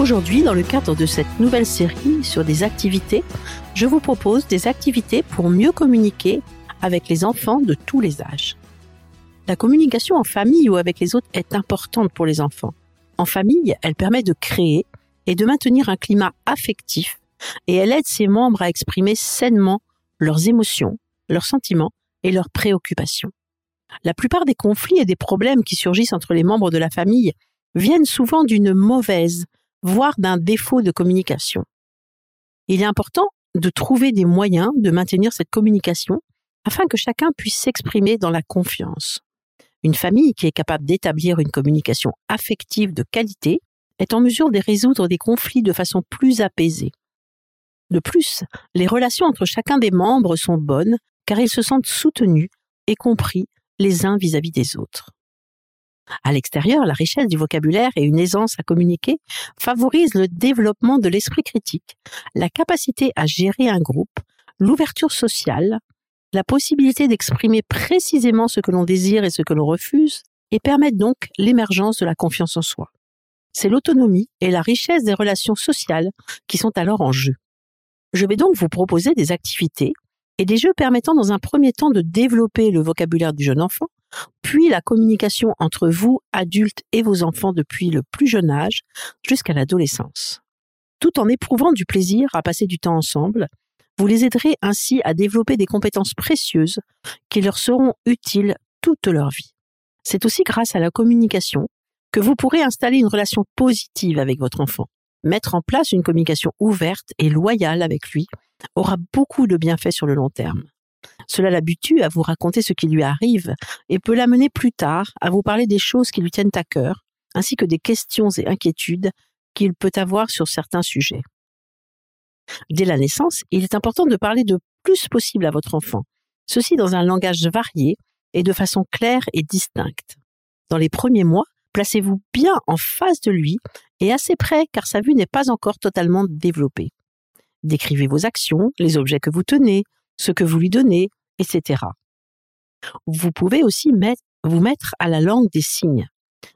Aujourd'hui, dans le cadre de cette nouvelle série sur des activités, je vous propose des activités pour mieux communiquer avec les enfants de tous les âges. La communication en famille ou avec les autres est importante pour les enfants. En famille, elle permet de créer et de maintenir un climat affectif et elle aide ses membres à exprimer sainement leurs émotions, leurs sentiments et leurs préoccupations. La plupart des conflits et des problèmes qui surgissent entre les membres de la famille viennent souvent d'une mauvaise voire d'un défaut de communication. Il est important de trouver des moyens de maintenir cette communication afin que chacun puisse s'exprimer dans la confiance. Une famille qui est capable d'établir une communication affective de qualité est en mesure de résoudre des conflits de façon plus apaisée. De plus, les relations entre chacun des membres sont bonnes car ils se sentent soutenus et compris les uns vis-à-vis des autres. À l'extérieur, la richesse du vocabulaire et une aisance à communiquer favorisent le développement de l'esprit critique, la capacité à gérer un groupe, l'ouverture sociale, la possibilité d'exprimer précisément ce que l'on désire et ce que l'on refuse, et permettent donc l'émergence de la confiance en soi. C'est l'autonomie et la richesse des relations sociales qui sont alors en jeu. Je vais donc vous proposer des activités et des jeux permettant dans un premier temps de développer le vocabulaire du jeune enfant, puis la communication entre vous, adultes et vos enfants depuis le plus jeune âge jusqu'à l'adolescence. Tout en éprouvant du plaisir à passer du temps ensemble, vous les aiderez ainsi à développer des compétences précieuses qui leur seront utiles toute leur vie. C'est aussi grâce à la communication que vous pourrez installer une relation positive avec votre enfant. Mettre en place une communication ouverte et loyale avec lui aura beaucoup de bienfaits sur le long terme. Cela l'habitue à vous raconter ce qui lui arrive et peut l'amener plus tard à vous parler des choses qui lui tiennent à cœur, ainsi que des questions et inquiétudes qu'il peut avoir sur certains sujets. Dès la naissance, il est important de parler de plus possible à votre enfant, ceci dans un langage varié et de façon claire et distincte. Dans les premiers mois, placez-vous bien en face de lui et assez près car sa vue n'est pas encore totalement développée. Décrivez vos actions, les objets que vous tenez, ce que vous lui donnez, etc. Vous pouvez aussi vous mettre à la langue des signes.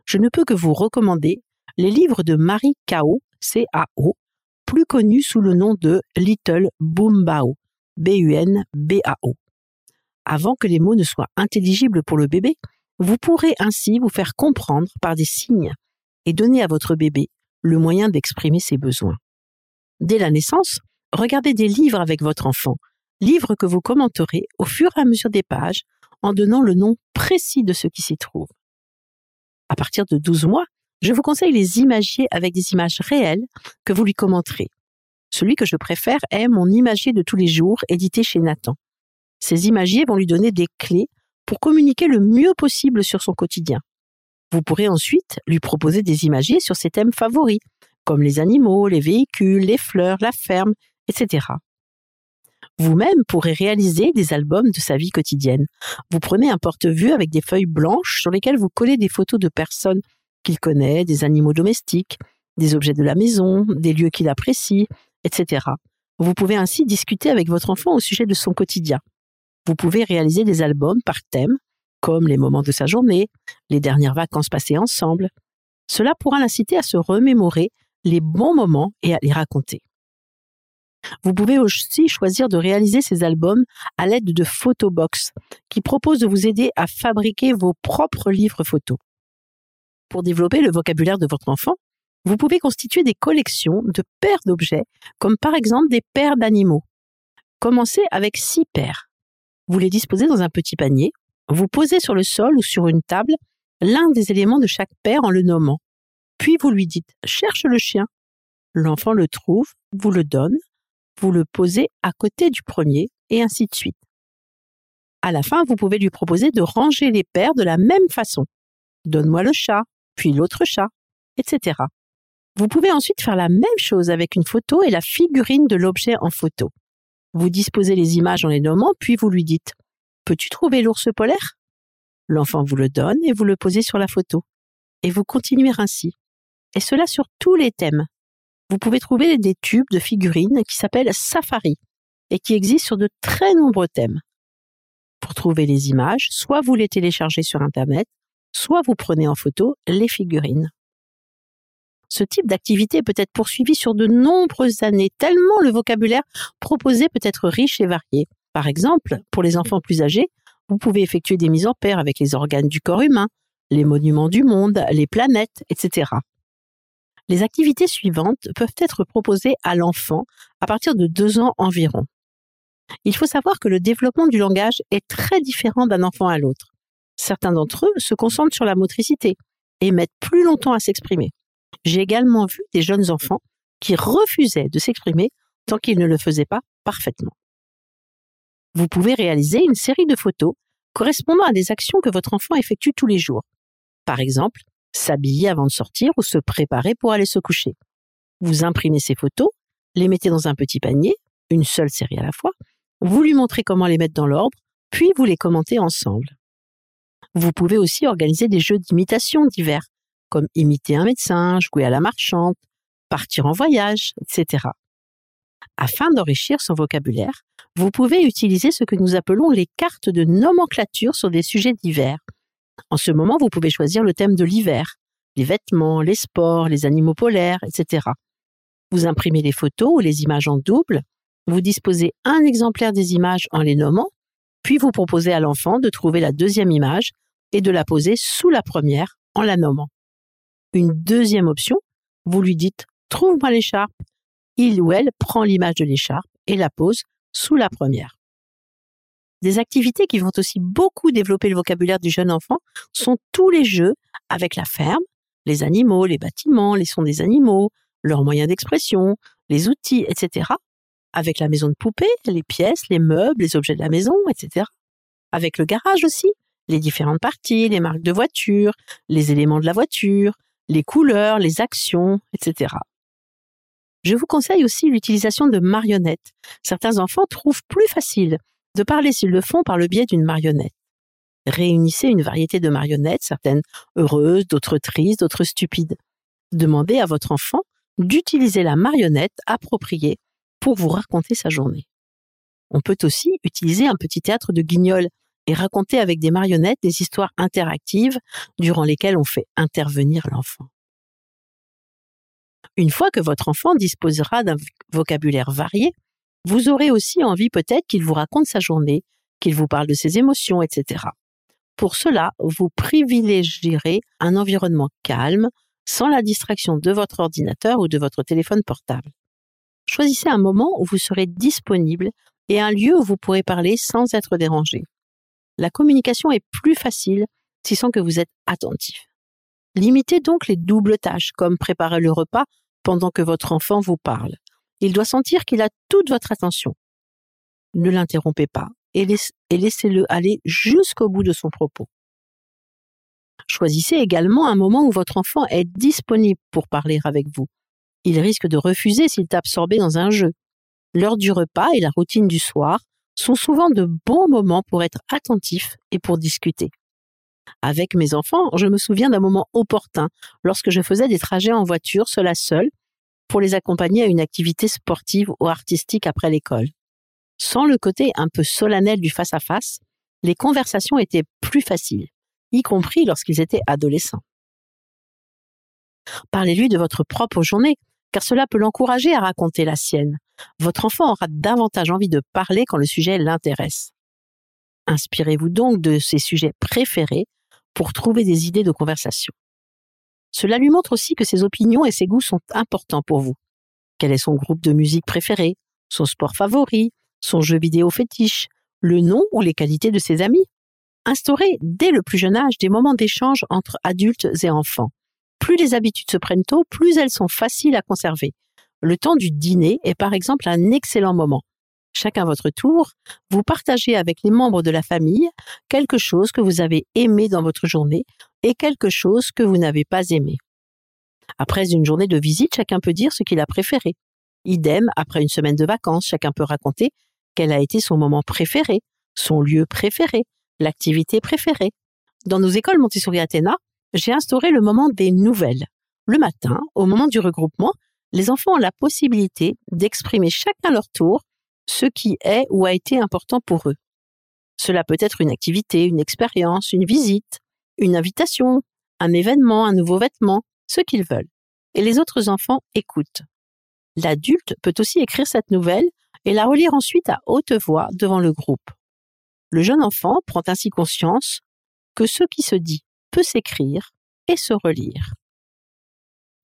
Je ne peux que vous recommander les livres de Marie Cao, C-A-O, plus connu sous le nom de Little Boombao, B-U-N-B-A-O. Avant que les mots ne soient intelligibles pour le bébé, vous pourrez ainsi vous faire comprendre par des signes et donner à votre bébé le moyen d'exprimer ses besoins. Dès la naissance, regardez des livres avec votre enfant livre que vous commenterez au fur et à mesure des pages en donnant le nom précis de ce qui s'y trouve. À partir de 12 mois, je vous conseille les imagiers avec des images réelles que vous lui commenterez. Celui que je préfère est mon imagier de tous les jours édité chez Nathan. Ces imagiers vont lui donner des clés pour communiquer le mieux possible sur son quotidien. Vous pourrez ensuite lui proposer des imagiers sur ses thèmes favoris, comme les animaux, les véhicules, les fleurs, la ferme, etc. Vous-même pourrez réaliser des albums de sa vie quotidienne. Vous prenez un porte-vue avec des feuilles blanches sur lesquelles vous collez des photos de personnes qu'il connaît, des animaux domestiques, des objets de la maison, des lieux qu'il apprécie, etc. Vous pouvez ainsi discuter avec votre enfant au sujet de son quotidien. Vous pouvez réaliser des albums par thème, comme les moments de sa journée, les dernières vacances passées ensemble. Cela pourra l'inciter à se remémorer les bons moments et à les raconter. Vous pouvez aussi choisir de réaliser ces albums à l'aide de Photobox, qui propose de vous aider à fabriquer vos propres livres photos. Pour développer le vocabulaire de votre enfant, vous pouvez constituer des collections de paires d'objets, comme par exemple des paires d'animaux. Commencez avec six paires. Vous les disposez dans un petit panier, vous posez sur le sol ou sur une table l'un des éléments de chaque paire en le nommant. Puis vous lui dites ⁇ Cherche le chien ⁇ L'enfant le trouve, vous le donne, vous le posez à côté du premier, et ainsi de suite. À la fin, vous pouvez lui proposer de ranger les paires de la même façon. Donne-moi le chat, puis l'autre chat, etc. Vous pouvez ensuite faire la même chose avec une photo et la figurine de l'objet en photo. Vous disposez les images en les nommant, puis vous lui dites ⁇ Peux-tu trouver l'ours polaire ?⁇ L'enfant vous le donne et vous le posez sur la photo. Et vous continuez ainsi. Et cela sur tous les thèmes. Vous pouvez trouver des tubes de figurines qui s'appellent Safari et qui existent sur de très nombreux thèmes. Pour trouver les images, soit vous les téléchargez sur Internet, soit vous prenez en photo les figurines. Ce type d'activité peut être poursuivi sur de nombreuses années, tellement le vocabulaire proposé peut être riche et varié. Par exemple, pour les enfants plus âgés, vous pouvez effectuer des mises en paire avec les organes du corps humain, les monuments du monde, les planètes, etc. Les activités suivantes peuvent être proposées à l'enfant à partir de deux ans environ. Il faut savoir que le développement du langage est très différent d'un enfant à l'autre. Certains d'entre eux se concentrent sur la motricité et mettent plus longtemps à s'exprimer. J'ai également vu des jeunes enfants qui refusaient de s'exprimer tant qu'ils ne le faisaient pas parfaitement. Vous pouvez réaliser une série de photos correspondant à des actions que votre enfant effectue tous les jours. Par exemple, s'habiller avant de sortir ou se préparer pour aller se coucher. Vous imprimez ces photos, les mettez dans un petit panier, une seule série à la fois, vous lui montrez comment les mettre dans l'ordre, puis vous les commentez ensemble. Vous pouvez aussi organiser des jeux d'imitation divers, comme imiter un médecin, jouer à la marchande, partir en voyage, etc. Afin d'enrichir son vocabulaire, vous pouvez utiliser ce que nous appelons les cartes de nomenclature sur des sujets divers. En ce moment, vous pouvez choisir le thème de l'hiver, les vêtements, les sports, les animaux polaires, etc. Vous imprimez les photos ou les images en double, vous disposez un exemplaire des images en les nommant, puis vous proposez à l'enfant de trouver la deuxième image et de la poser sous la première en la nommant une deuxième option, vous lui dites Trouve-moi l'écharpe. Il ou elle prend l'image de l'écharpe et la pose sous la première. Des activités qui vont aussi beaucoup développer le vocabulaire du jeune enfant sont tous les jeux avec la ferme, les animaux, les bâtiments, les sons des animaux, leurs moyens d'expression, les outils, etc. Avec la maison de poupée, les pièces, les meubles, les objets de la maison, etc. Avec le garage aussi, les différentes parties, les marques de voiture, les éléments de la voiture, les couleurs, les actions, etc. Je vous conseille aussi l'utilisation de marionnettes. Certains enfants trouvent plus facile de parler s'ils le font par le biais d'une marionnette. Réunissez une variété de marionnettes, certaines heureuses, d'autres tristes, d'autres stupides. Demandez à votre enfant d'utiliser la marionnette appropriée pour vous raconter sa journée. On peut aussi utiliser un petit théâtre de guignol et raconter avec des marionnettes des histoires interactives durant lesquelles on fait intervenir l'enfant. Une fois que votre enfant disposera d'un vocabulaire varié, vous aurez aussi envie peut-être qu'il vous raconte sa journée, qu'il vous parle de ses émotions, etc. Pour cela, vous privilégierez un environnement calme, sans la distraction de votre ordinateur ou de votre téléphone portable. Choisissez un moment où vous serez disponible et un lieu où vous pourrez parler sans être dérangé la communication est plus facile si sent que vous êtes attentif. Limitez donc les doubles tâches, comme préparer le repas pendant que votre enfant vous parle. Il doit sentir qu'il a toute votre attention. Ne l'interrompez pas et, laissez-le aller jusqu'au bout de son propos. Choisissez également un moment où votre enfant est disponible pour parler avec vous. Il risque de refuser s'il est absorbé dans un jeu. L'heure du repas et la routine du soir sont souvent de bons moments pour être attentif et pour discuter. Avec mes enfants, je me souviens d'un moment opportun lorsque je faisais des trajets en voiture, seule à seule, pour les accompagner à une activité sportive ou artistique après l'école. Sans le côté un peu solennel du face-à-face, les conversations étaient plus faciles, y compris lorsqu'ils étaient adolescents. Parlez-lui de votre propre journée, car cela peut l'encourager à raconter la sienne. Votre enfant aura davantage envie de parler quand le sujet l'intéresse. Inspirez-vous donc de ses sujets préférés pour trouver des idées de conversation. Cela lui montre aussi que ses opinions et ses goûts sont importants pour vous. Quel est son groupe de musique préféré, son sport favori, son jeu vidéo fétiche, le nom ou les qualités de ses amis? Instaurez dès le plus jeune âge des moments d'échange entre adultes et enfants. Plus les habitudes se prennent tôt, plus elles sont faciles à conserver. Le temps du dîner est par exemple un excellent moment. Chacun votre tour, vous partagez avec les membres de la famille quelque chose que vous avez aimé dans votre journée et quelque chose que vous n'avez pas aimé. Après une journée de visite, chacun peut dire ce qu'il a préféré. Idem, après une semaine de vacances, chacun peut raconter quel a été son moment préféré, son lieu préféré, l'activité préférée. Dans nos écoles Montessori Athéna, j'ai instauré le moment des nouvelles. Le matin, au moment du regroupement, les enfants ont la possibilité d'exprimer chacun leur tour ce qui est ou a été important pour eux. Cela peut être une activité, une expérience, une visite, une invitation, un événement, un nouveau vêtement, ce qu'ils veulent. Et les autres enfants écoutent. L'adulte peut aussi écrire cette nouvelle et la relire ensuite à haute voix devant le groupe. Le jeune enfant prend ainsi conscience que ce qui se dit peut s'écrire et se relire.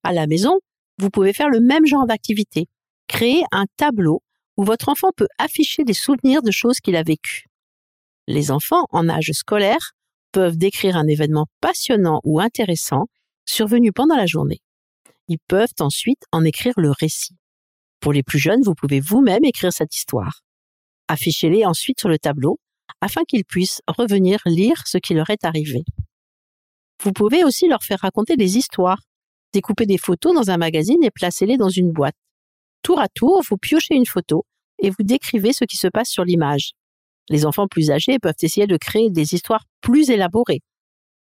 À la maison, vous pouvez faire le même genre d'activité. Créer un tableau votre enfant peut afficher des souvenirs de choses qu'il a vécues. Les enfants en âge scolaire peuvent décrire un événement passionnant ou intéressant survenu pendant la journée. Ils peuvent ensuite en écrire le récit. Pour les plus jeunes, vous pouvez vous-même écrire cette histoire. Affichez-les ensuite sur le tableau afin qu'ils puissent revenir lire ce qui leur est arrivé. Vous pouvez aussi leur faire raconter des histoires, découper des photos dans un magazine et placez-les dans une boîte. Tour à tour, vous piochez une photo et vous décrivez ce qui se passe sur l'image. Les enfants plus âgés peuvent essayer de créer des histoires plus élaborées.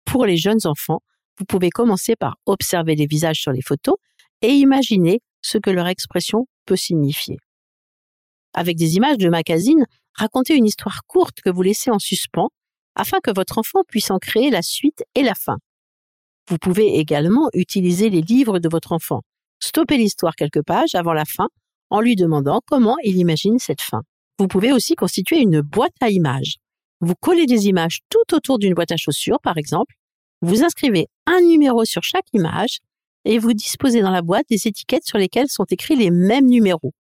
Pour les jeunes enfants, vous pouvez commencer par observer les visages sur les photos et imaginer ce que leur expression peut signifier. Avec des images de magazine, racontez une histoire courte que vous laissez en suspens afin que votre enfant puisse en créer la suite et la fin. Vous pouvez également utiliser les livres de votre enfant. Stoppez l'histoire quelques pages avant la fin en lui demandant comment il imagine cette fin. Vous pouvez aussi constituer une boîte à images. Vous collez des images tout autour d'une boîte à chaussures, par exemple. Vous inscrivez un numéro sur chaque image et vous disposez dans la boîte des étiquettes sur lesquelles sont écrits les mêmes numéros.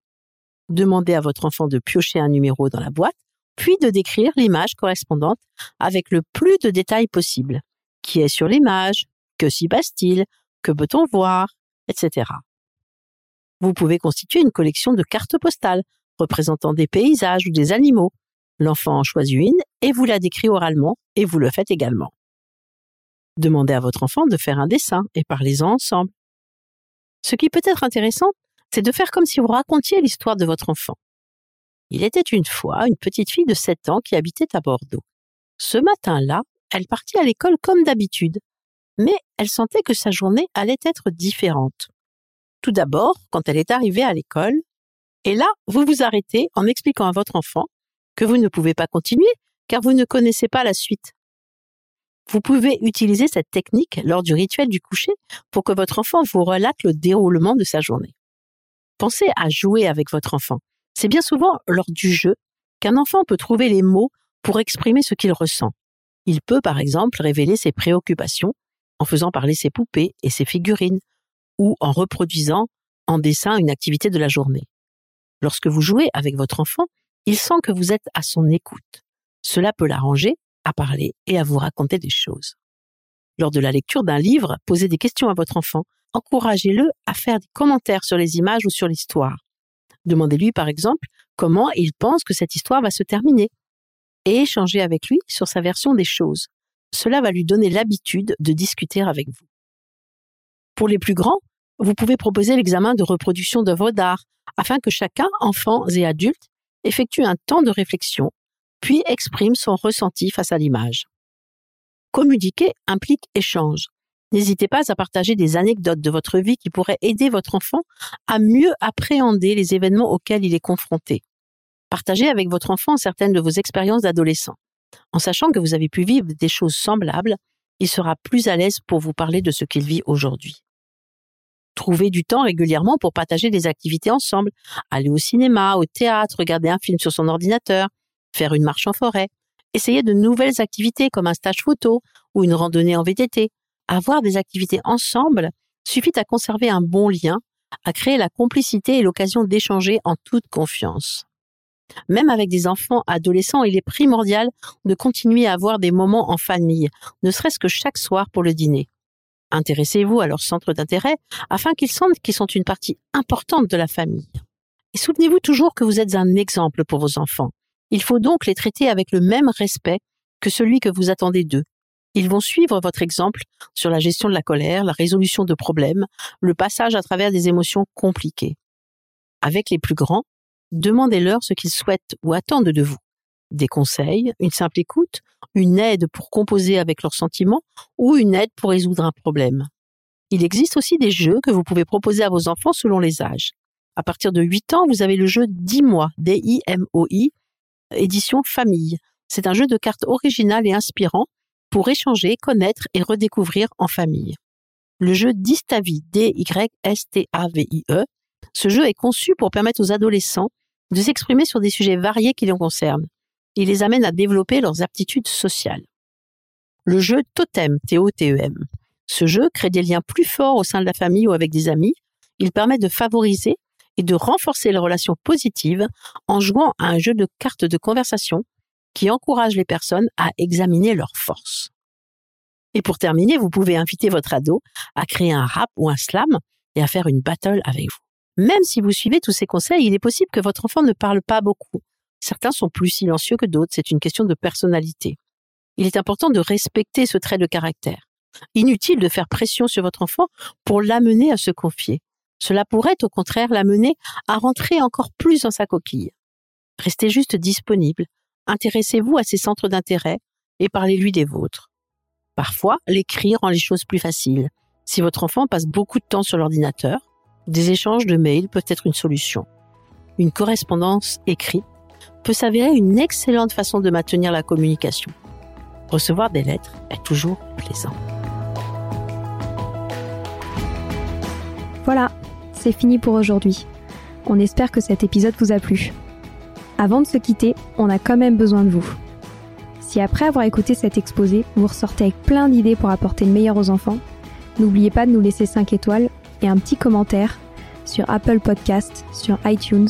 Demandez à votre enfant de piocher un numéro dans la boîte, puis de décrire l'image correspondante avec le plus de détails possible. Qui est sur l'image? Que s'y passe-t-il? Que peut-on voir? Etc. Vous pouvez constituer une collection de cartes postales représentant des paysages ou des animaux. L'enfant en choisit une et vous la décrit oralement et vous le faites également. Demandez à votre enfant de faire un dessin et parlez-en ensemble. Ce qui peut être intéressant, c'est de faire comme si vous racontiez l'histoire de votre enfant. Il était une fois une petite fille de 7 ans qui habitait à Bordeaux. Ce matin-là, elle partit à l'école comme d'habitude, mais elle sentait que sa journée allait être différente. Tout d'abord, quand elle est arrivée à l'école, et là, vous vous arrêtez en expliquant à votre enfant que vous ne pouvez pas continuer car vous ne connaissez pas la suite. Vous pouvez utiliser cette technique lors du rituel du coucher pour que votre enfant vous relate le déroulement de sa journée. Pensez à jouer avec votre enfant. C'est bien souvent lors du jeu qu'un enfant peut trouver les mots pour exprimer ce qu'il ressent. Il peut par exemple révéler ses préoccupations en faisant parler ses poupées et ses figurines ou en reproduisant en dessin une activité de la journée. Lorsque vous jouez avec votre enfant, il sent que vous êtes à son écoute. Cela peut l'arranger à parler et à vous raconter des choses. Lors de la lecture d'un livre, posez des questions à votre enfant. Encouragez-le à faire des commentaires sur les images ou sur l'histoire. Demandez-lui par exemple comment il pense que cette histoire va se terminer et échangez avec lui sur sa version des choses. Cela va lui donner l'habitude de discuter avec vous. Pour les plus grands, vous pouvez proposer l'examen de reproduction d'œuvres d'art afin que chacun, enfants et adultes, effectue un temps de réflexion, puis exprime son ressenti face à l'image. Communiquer implique échange. N'hésitez pas à partager des anecdotes de votre vie qui pourraient aider votre enfant à mieux appréhender les événements auxquels il est confronté. Partagez avec votre enfant certaines de vos expériences d'adolescent. En sachant que vous avez pu vivre des choses semblables, il sera plus à l'aise pour vous parler de ce qu'il vit aujourd'hui. Trouvez du temps régulièrement pour partager des activités ensemble, aller au cinéma, au théâtre, regarder un film sur son ordinateur, faire une marche en forêt, essayer de nouvelles activités comme un stage photo ou une randonnée en VTT. Avoir des activités ensemble suffit à conserver un bon lien, à créer la complicité et l'occasion d'échanger en toute confiance. Même avec des enfants adolescents, il est primordial de continuer à avoir des moments en famille, ne serait-ce que chaque soir pour le dîner. Intéressez-vous à leur centre d'intérêt afin qu'ils sentent qu'ils sont une partie importante de la famille. Et souvenez-vous toujours que vous êtes un exemple pour vos enfants. Il faut donc les traiter avec le même respect que celui que vous attendez d'eux. Ils vont suivre votre exemple sur la gestion de la colère, la résolution de problèmes, le passage à travers des émotions compliquées. Avec les plus grands, demandez-leur ce qu'ils souhaitent ou attendent de vous. Des conseils, une simple écoute, une aide pour composer avec leurs sentiments ou une aide pour résoudre un problème. Il existe aussi des jeux que vous pouvez proposer à vos enfants selon les âges. À partir de 8 ans, vous avez le jeu 10 mois, D-I-M-O-I, édition famille. C'est un jeu de cartes original et inspirant pour échanger, connaître et redécouvrir en famille. Le jeu Distavi, D-Y-S-T-A-V-I-E. Ce jeu est conçu pour permettre aux adolescents de s'exprimer sur des sujets variés qui les concernent. Il les amène à développer leurs aptitudes sociales. Le jeu Totem, T-O-T-E-M. Ce jeu crée des liens plus forts au sein de la famille ou avec des amis. Il permet de favoriser et de renforcer les relations positives en jouant à un jeu de cartes de conversation qui encourage les personnes à examiner leurs forces. Et pour terminer, vous pouvez inviter votre ado à créer un rap ou un slam et à faire une battle avec vous. Même si vous suivez tous ces conseils, il est possible que votre enfant ne parle pas beaucoup. Certains sont plus silencieux que d'autres, c'est une question de personnalité. Il est important de respecter ce trait de caractère. Inutile de faire pression sur votre enfant pour l'amener à se confier. Cela pourrait au contraire l'amener à rentrer encore plus dans sa coquille. Restez juste disponible, intéressez-vous à ses centres d'intérêt et parlez-lui des vôtres. Parfois, l'écrit rend les choses plus faciles. Si votre enfant passe beaucoup de temps sur l'ordinateur, des échanges de mails peuvent être une solution. Une correspondance écrite peut s'avérer une excellente façon de maintenir la communication. Recevoir des lettres est toujours plaisant. Voilà, c'est fini pour aujourd'hui. On espère que cet épisode vous a plu. Avant de se quitter, on a quand même besoin de vous. Si après avoir écouté cet exposé, vous ressortez avec plein d'idées pour apporter le meilleur aux enfants, n'oubliez pas de nous laisser 5 étoiles et un petit commentaire sur Apple Podcast, sur iTunes